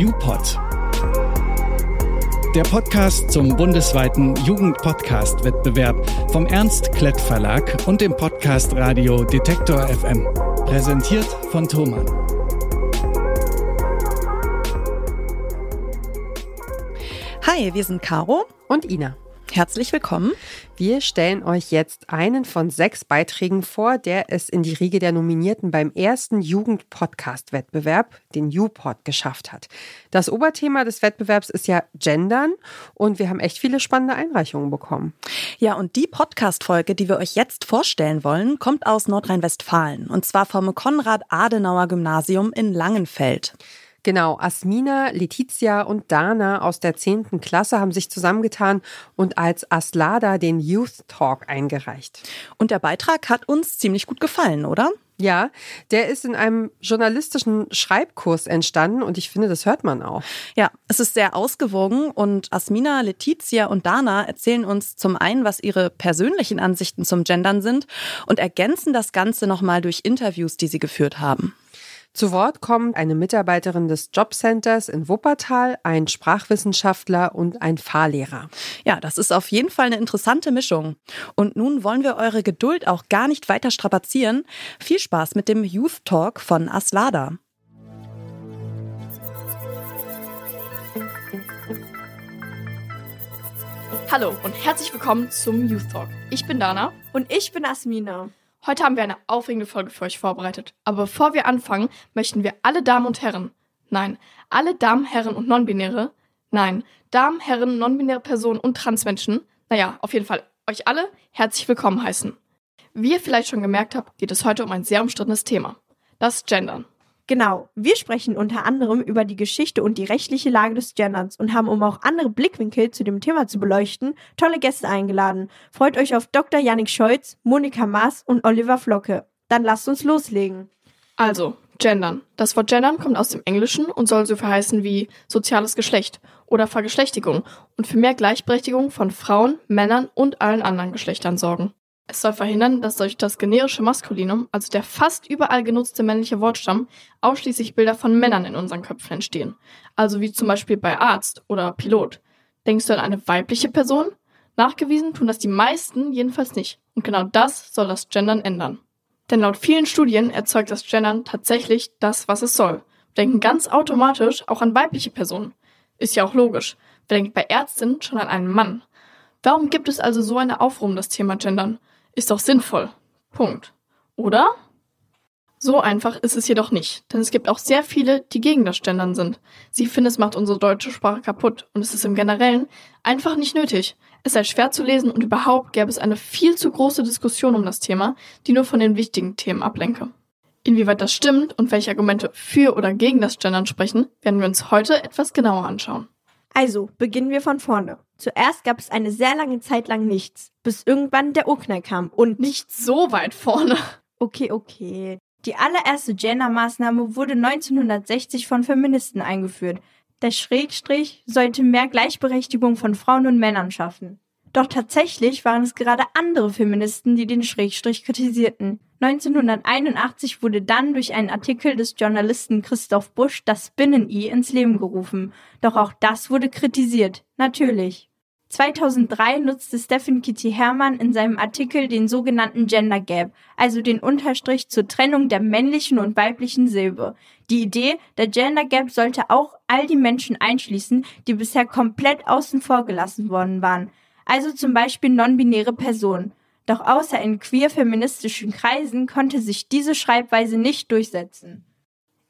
YouPod. Der Podcast zum bundesweiten Jugendpodcast-Wettbewerb vom Ernst Klett Verlag und dem Podcast Radio Detektor FM. Präsentiert von Thomann. Hi, wir sind Caro und Ina. Herzlich willkommen. Wir stellen euch jetzt einen von sechs Beiträgen vor, der es in die Riege der Nominierten beim ersten Jugend-Podcast-Wettbewerb, den YouPod, geschafft hat. Das Oberthema des Wettbewerbs ist ja Gendern und wir haben echt viele spannende Einreichungen bekommen. Ja, und die Podcast-Folge, die wir euch jetzt vorstellen wollen, kommt aus Nordrhein-Westfalen und zwar vom Konrad-Adenauer-Gymnasium in Langenfeld. Genau, Asmina, Letizia und Dana aus der 10. Klasse haben sich zusammengetan und als Aslada den Youth Talk eingereicht. Und der Beitrag hat uns ziemlich gut gefallen, oder? Ja, der ist in einem journalistischen Schreibkurs entstanden und ich finde, das hört man auch. Ja, es ist sehr ausgewogen und Asmina, Letizia und Dana erzählen uns zum einen, was ihre persönlichen Ansichten zum Gendern sind und ergänzen das Ganze nochmal durch Interviews, die sie geführt haben. Zu Wort kommt eine Mitarbeiterin des Jobcenters in Wuppertal, ein Sprachwissenschaftler und ein Fahrlehrer. Ja, das ist auf jeden Fall eine interessante Mischung. Und nun wollen wir eure Geduld auch gar nicht weiter strapazieren. Viel Spaß mit dem Youth Talk von Aslada. Hallo und herzlich willkommen zum Youth Talk. Ich bin Dana. Und ich bin Asmina. Heute haben wir eine aufregende Folge für euch vorbereitet. Aber bevor wir anfangen, möchten wir alle Damen und Herren, nein, alle Damen, Herren und Nonbinäre, nein, Damen, Herren, nonbinäre Personen und Transmenschen, naja, auf jeden Fall euch alle herzlich willkommen heißen. Wie ihr vielleicht schon gemerkt habt, geht es heute um ein sehr umstrittenes Thema. Das Gendern. Genau, wir sprechen unter anderem über die Geschichte und die rechtliche Lage des Genderns und haben, um auch andere Blickwinkel zu dem Thema zu beleuchten, tolle Gäste eingeladen. Freut euch auf Dr. Yannick Scholz, Monika Maas und Oliver Flocke. Dann lasst uns loslegen. Also, Gendern. Das Wort Gendern kommt aus dem Englischen und soll so verheißen wie soziales Geschlecht oder Vergeschlechtigung und für mehr Gleichberechtigung von Frauen, Männern und allen anderen Geschlechtern sorgen. Es soll verhindern, dass durch das generische Maskulinum, also der fast überall genutzte männliche Wortstamm, ausschließlich Bilder von Männern in unseren Köpfen entstehen. Also wie zum Beispiel bei Arzt oder Pilot. Denkst du an eine weibliche Person? Nachgewiesen tun das die meisten jedenfalls nicht. Und genau das soll das Gendern ändern. Denn laut vielen Studien erzeugt das Gendern tatsächlich das, was es soll. Wir denken ganz automatisch auch an weibliche Personen. Ist ja auch logisch. Wer denkt bei Ärztinnen schon an einen Mann? Warum gibt es also so eine Aufruhr um das Thema Gendern? Ist doch sinnvoll. Punkt. Oder? So einfach ist es jedoch nicht, denn es gibt auch sehr viele, die gegen das Gendern sind. Sie finden, es macht unsere deutsche Sprache kaputt und es ist im Generellen einfach nicht nötig. Es sei schwer zu lesen und überhaupt gäbe es eine viel zu große Diskussion um das Thema, die nur von den wichtigen Themen ablenke. Inwieweit das stimmt und welche Argumente für oder gegen das Gendern sprechen, werden wir uns heute etwas genauer anschauen. Also, beginnen wir von vorne. Zuerst gab es eine sehr lange Zeit lang nichts, bis irgendwann der Urknall kam und nicht so weit vorne. Okay, okay. Die allererste Gender-Maßnahme wurde 1960 von Feministen eingeführt. Der Schrägstrich sollte mehr Gleichberechtigung von Frauen und Männern schaffen. Doch tatsächlich waren es gerade andere Feministen, die den Schrägstrich kritisierten. 1981 wurde dann durch einen Artikel des Journalisten Christoph Busch das Binnen-I ins Leben gerufen. Doch auch das wurde kritisiert. Natürlich. 2003 nutzte Stephen Kitty Hermann in seinem Artikel den sogenannten Gender Gap, also den Unterstrich zur Trennung der männlichen und weiblichen Silbe. Die Idee, der Gender Gap sollte auch all die Menschen einschließen, die bisher komplett außen vor gelassen worden waren also zum Beispiel non-binäre Personen. Doch außer in queer-feministischen Kreisen konnte sich diese Schreibweise nicht durchsetzen.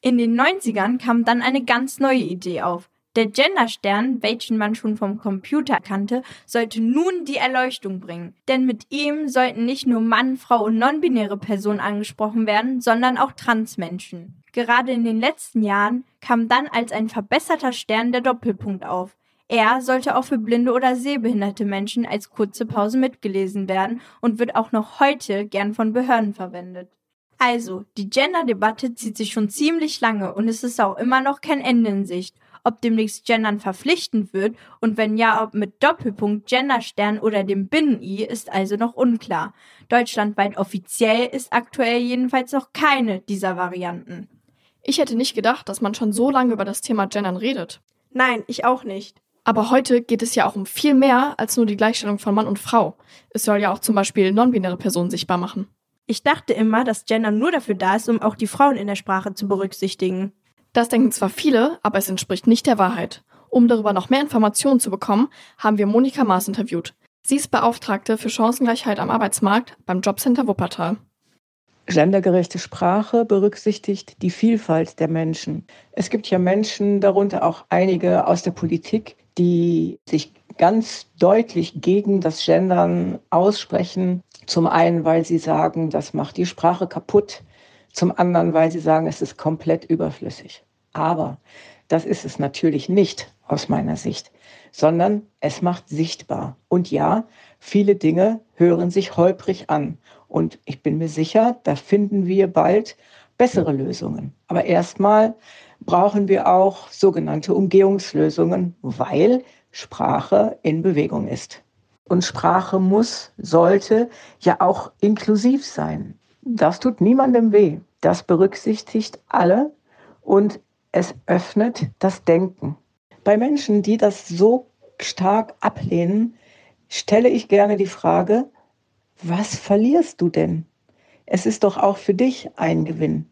In den 90ern kam dann eine ganz neue Idee auf. Der Genderstern, welchen man schon vom Computer kannte, sollte nun die Erleuchtung bringen. Denn mit ihm sollten nicht nur Mann, Frau und non-binäre Personen angesprochen werden, sondern auch Transmenschen. Gerade in den letzten Jahren kam dann als ein verbesserter Stern der Doppelpunkt auf. Er sollte auch für blinde oder sehbehinderte Menschen als kurze Pause mitgelesen werden und wird auch noch heute gern von Behörden verwendet. Also, die Gender-Debatte zieht sich schon ziemlich lange und es ist auch immer noch kein Ende in Sicht. Ob demnächst Gendern verpflichtend wird und wenn ja, ob mit Doppelpunkt, Genderstern oder dem Binnen-I ist also noch unklar. Deutschlandweit offiziell ist aktuell jedenfalls noch keine dieser Varianten. Ich hätte nicht gedacht, dass man schon so lange über das Thema Gendern redet. Nein, ich auch nicht. Aber heute geht es ja auch um viel mehr als nur die Gleichstellung von Mann und Frau. Es soll ja auch zum Beispiel non-binäre Personen sichtbar machen. Ich dachte immer, dass Gender nur dafür da ist, um auch die Frauen in der Sprache zu berücksichtigen. Das denken zwar viele, aber es entspricht nicht der Wahrheit. Um darüber noch mehr Informationen zu bekommen, haben wir Monika Maas interviewt. Sie ist Beauftragte für Chancengleichheit am Arbeitsmarkt beim Jobcenter Wuppertal. Gendergerechte Sprache berücksichtigt die Vielfalt der Menschen. Es gibt ja Menschen, darunter auch einige aus der Politik, die sich ganz deutlich gegen das Gendern aussprechen. Zum einen, weil sie sagen, das macht die Sprache kaputt. Zum anderen, weil sie sagen, es ist komplett überflüssig. Aber das ist es natürlich nicht aus meiner Sicht, sondern es macht sichtbar. Und ja, viele Dinge hören sich holprig an. Und ich bin mir sicher, da finden wir bald bessere Lösungen. Aber erstmal brauchen wir auch sogenannte Umgehungslösungen, weil Sprache in Bewegung ist. Und Sprache muss, sollte ja auch inklusiv sein. Das tut niemandem weh. Das berücksichtigt alle und es öffnet das Denken. Bei Menschen, die das so stark ablehnen, stelle ich gerne die Frage, was verlierst du denn? Es ist doch auch für dich ein Gewinn.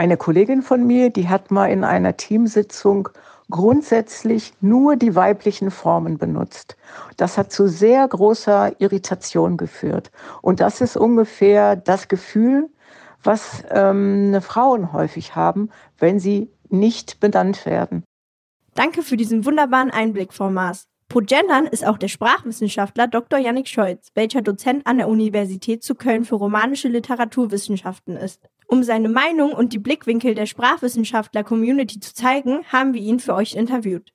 Eine Kollegin von mir, die hat mal in einer Teamsitzung grundsätzlich nur die weiblichen Formen benutzt. Das hat zu sehr großer Irritation geführt. Und das ist ungefähr das Gefühl, was ähm, Frauen häufig haben, wenn sie nicht benannt werden. Danke für diesen wunderbaren Einblick, Frau Maas. Pro Gendern ist auch der Sprachwissenschaftler Dr. Yannick Scholz, welcher Dozent an der Universität zu Köln für romanische Literaturwissenschaften ist. Um seine Meinung und die Blickwinkel der Sprachwissenschaftler-Community zu zeigen, haben wir ihn für euch interviewt.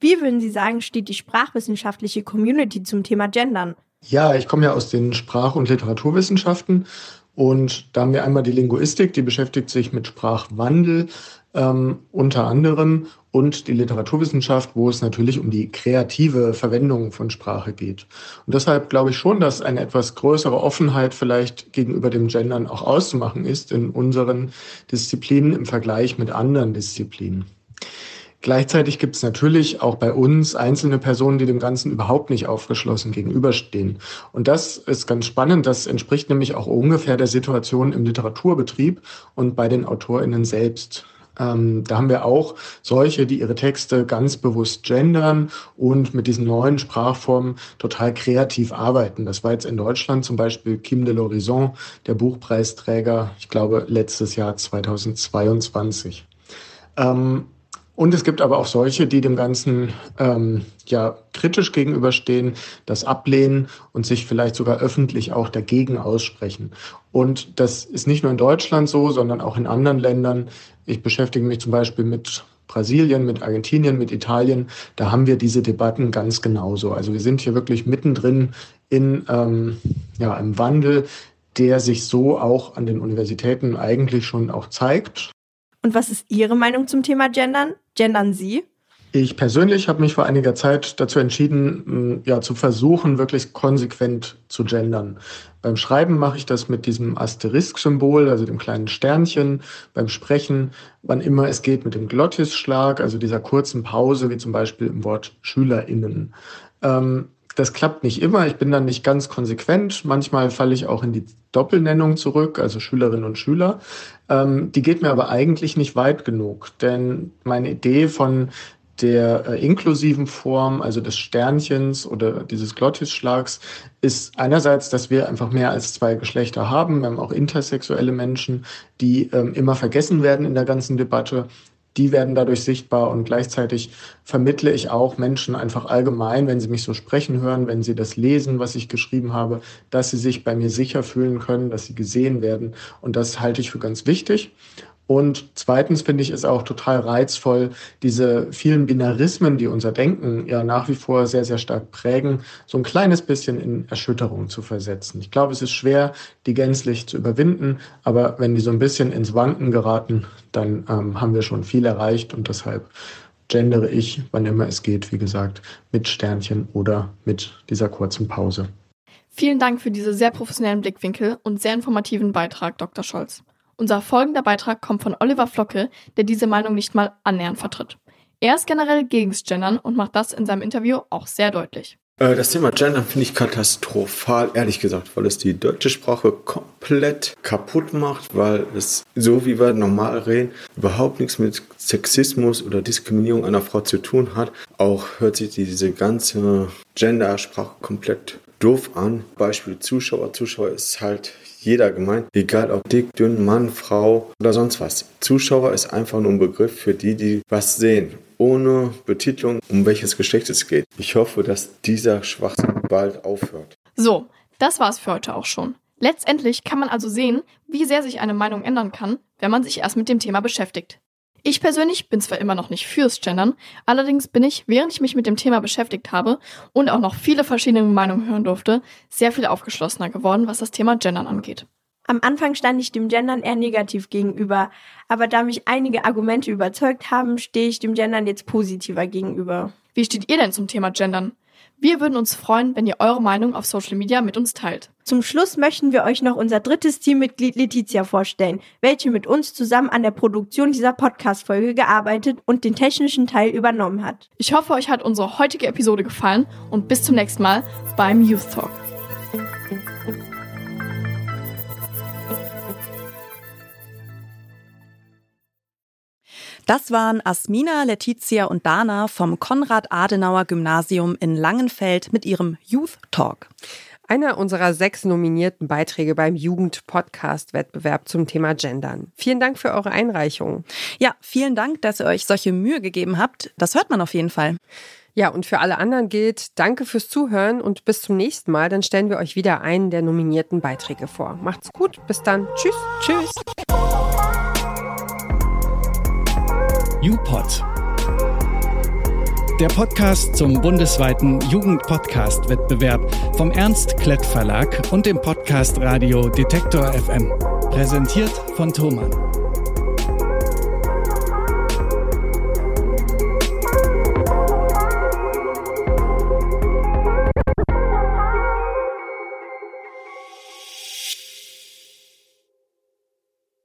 Wie würden Sie sagen, steht die sprachwissenschaftliche Community zum Thema Gendern? Ja, ich komme ja aus den Sprach- und Literaturwissenschaften und da haben wir einmal die Linguistik, die beschäftigt sich mit Sprachwandel ähm, unter anderem und die Literaturwissenschaft, wo es natürlich um die kreative Verwendung von Sprache geht. Und deshalb glaube ich schon, dass eine etwas größere Offenheit vielleicht gegenüber dem Gendern auch auszumachen ist in unseren Disziplinen im Vergleich mit anderen Disziplinen. Gleichzeitig gibt es natürlich auch bei uns einzelne Personen, die dem Ganzen überhaupt nicht aufgeschlossen gegenüberstehen. Und das ist ganz spannend. Das entspricht nämlich auch ungefähr der Situation im Literaturbetrieb und bei den AutorInnen selbst. Ähm, da haben wir auch solche, die ihre Texte ganz bewusst gendern und mit diesen neuen Sprachformen total kreativ arbeiten. Das war jetzt in Deutschland zum Beispiel Kim de l'Horizon, der Buchpreisträger, ich glaube, letztes Jahr 2022. Ähm, und es gibt aber auch solche, die dem Ganzen ähm, ja kritisch gegenüberstehen, das ablehnen und sich vielleicht sogar öffentlich auch dagegen aussprechen. Und das ist nicht nur in Deutschland so, sondern auch in anderen Ländern. Ich beschäftige mich zum Beispiel mit Brasilien, mit Argentinien, mit Italien. Da haben wir diese Debatten ganz genauso. Also wir sind hier wirklich mittendrin in ähm, ja, einem Wandel, der sich so auch an den Universitäten eigentlich schon auch zeigt. Und was ist Ihre Meinung zum Thema Gendern? Gendern Sie? Ich persönlich habe mich vor einiger Zeit dazu entschieden, ja, zu versuchen, wirklich konsequent zu gendern. Beim Schreiben mache ich das mit diesem Asterisk-Symbol, also dem kleinen Sternchen. Beim Sprechen, wann immer es geht, mit dem Glottisschlag, also dieser kurzen Pause, wie zum Beispiel im Wort SchülerInnen. Ähm, das klappt nicht immer. Ich bin dann nicht ganz konsequent. Manchmal falle ich auch in die Doppelnennung zurück, also Schülerinnen und Schüler. Ähm, die geht mir aber eigentlich nicht weit genug, denn meine Idee von der äh, inklusiven Form, also des Sternchens oder dieses Glottisschlags, ist einerseits, dass wir einfach mehr als zwei Geschlechter haben. Wir haben auch intersexuelle Menschen, die ähm, immer vergessen werden in der ganzen Debatte die werden dadurch sichtbar und gleichzeitig vermittle ich auch Menschen einfach allgemein, wenn sie mich so sprechen hören, wenn sie das lesen, was ich geschrieben habe, dass sie sich bei mir sicher fühlen können, dass sie gesehen werden. Und das halte ich für ganz wichtig. Und zweitens finde ich es auch total reizvoll, diese vielen Binarismen, die unser Denken ja nach wie vor sehr, sehr stark prägen, so ein kleines bisschen in Erschütterung zu versetzen. Ich glaube, es ist schwer, die gänzlich zu überwinden, aber wenn die so ein bisschen ins Wanken geraten, dann ähm, haben wir schon viel erreicht und deshalb gendere ich, wann immer es geht, wie gesagt, mit Sternchen oder mit dieser kurzen Pause. Vielen Dank für diese sehr professionellen Blickwinkel und sehr informativen Beitrag, Dr. Scholz. Unser folgender Beitrag kommt von Oliver Flocke, der diese Meinung nicht mal annähernd vertritt. Er ist generell gegens Gendern und macht das in seinem Interview auch sehr deutlich. Äh, das Thema Gender finde ich katastrophal, ehrlich gesagt, weil es die deutsche Sprache komplett kaputt macht, weil es, so wie wir normal reden, überhaupt nichts mit Sexismus oder Diskriminierung einer Frau zu tun hat. Auch hört sich diese ganze Gender-Sprache komplett doof an. Beispiel Zuschauer. Zuschauer ist halt jeder gemeint, egal ob dick, dünn, Mann, Frau oder sonst was. Zuschauer ist einfach nur ein Begriff für die, die was sehen ohne Betitelung, um welches Geschlecht es geht. Ich hoffe, dass dieser Schwachsinn bald aufhört. So, das war's für heute auch schon. Letztendlich kann man also sehen, wie sehr sich eine Meinung ändern kann, wenn man sich erst mit dem Thema beschäftigt. Ich persönlich bin zwar immer noch nicht fürs Gendern, allerdings bin ich, während ich mich mit dem Thema beschäftigt habe und auch noch viele verschiedene Meinungen hören durfte, sehr viel aufgeschlossener geworden, was das Thema Gendern angeht. Am Anfang stand ich dem Gendern eher negativ gegenüber, aber da mich einige Argumente überzeugt haben, stehe ich dem Gendern jetzt positiver gegenüber. Wie steht ihr denn zum Thema Gendern? Wir würden uns freuen, wenn ihr eure Meinung auf Social Media mit uns teilt. Zum Schluss möchten wir euch noch unser drittes Teammitglied Letizia vorstellen, welche mit uns zusammen an der Produktion dieser Podcast-Folge gearbeitet und den technischen Teil übernommen hat. Ich hoffe, euch hat unsere heutige Episode gefallen und bis zum nächsten Mal beim Youth Talk. Das waren Asmina, Letizia und Dana vom Konrad-Adenauer-Gymnasium in Langenfeld mit ihrem Youth Talk. Einer unserer sechs nominierten Beiträge beim Jugend-Podcast-Wettbewerb zum Thema Gendern. Vielen Dank für eure Einreichung. Ja, vielen Dank, dass ihr euch solche Mühe gegeben habt. Das hört man auf jeden Fall. Ja, und für alle anderen gilt, danke fürs Zuhören und bis zum nächsten Mal. Dann stellen wir euch wieder einen der nominierten Beiträge vor. Macht's gut, bis dann. Tschüss. Tschüss. YouPod. Der Podcast zum bundesweiten Jugendpodcast-Wettbewerb vom Ernst Klett Verlag und dem Podcast Radio Detektor FM. Präsentiert von Thomann.